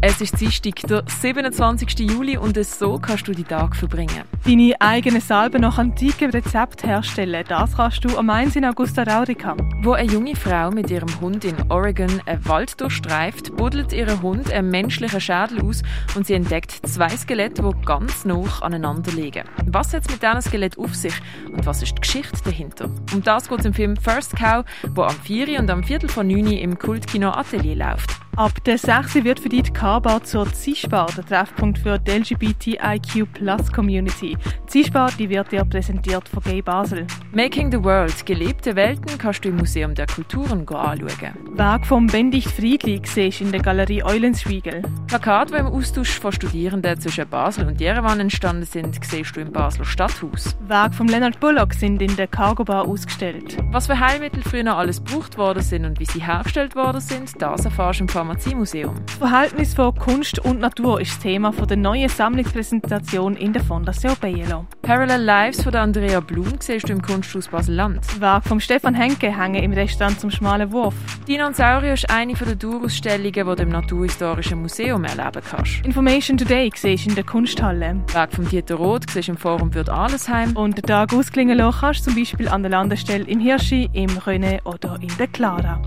Es ist Dienstag, der 27. Juli und so kannst du die Tag verbringen. Deine eigene Salbe nach antikem Rezept herstellen, das kannst du am 1. in Augusta Raurica. Wo eine junge Frau mit ihrem Hund in Oregon einen Wald durchstreift, buddelt ihr Hund einen menschlichen Schädel aus und sie entdeckt zwei Skelette, die ganz nah aneinander liegen. Was hat es mit diesen Skeletten auf sich und was ist die Geschichte dahinter? Um das geht es im Film First Cow, wo am 4. und am Viertel von 9 im Kultkino Atelier läuft. Ab der 6. wird für dich die K-Bar zur Zischbar, der Treffpunkt für die LGBTIQ-Plus-Community. Zischbar die wird dir präsentiert von Gay Basel. Making the World, gelebte Welten, kannst du im Museum der Kulturen anschauen. Werk vom Bendicht Friedli siehst in der Galerie Eulenspiegel. Plakate, die im Austausch von Studierenden zwischen Basel und Jerewan entstanden sind, siehst du im Basler Stadthaus. Werk von Leonard Bullock sind in der Cargo Bar ausgestellt. Was für Heilmittel früher alles gebraucht worden sind und wie sie hergestellt worden sind, das erfährst du im Pharmaziemuseum. Das Verhältnis von Kunst und Natur ist das Thema der neuen Sammlungspräsentation in der Fondation Bielo. Parallel Lives von Andrea Blum siehst du im Kunsthaus Basel-Land. Werk von Stefan Henke hängen im Restaurant zum Schmalen Wurf. Dinosaurier ist eine der Dauerausstellungen, die du im Naturhistorischen Museum erleben kannst. Information Today siehst in der Kunsthalle. Werk von Dieter Roth siehst im Forum Würd Allesheim. Und den Tag ausklingen lassen kannst du zum Beispiel an der Landestelle im Hirschi, im Röne oder in der Clara.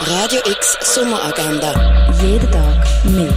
Radio X Sommeragenda. Jeden Tag mehr.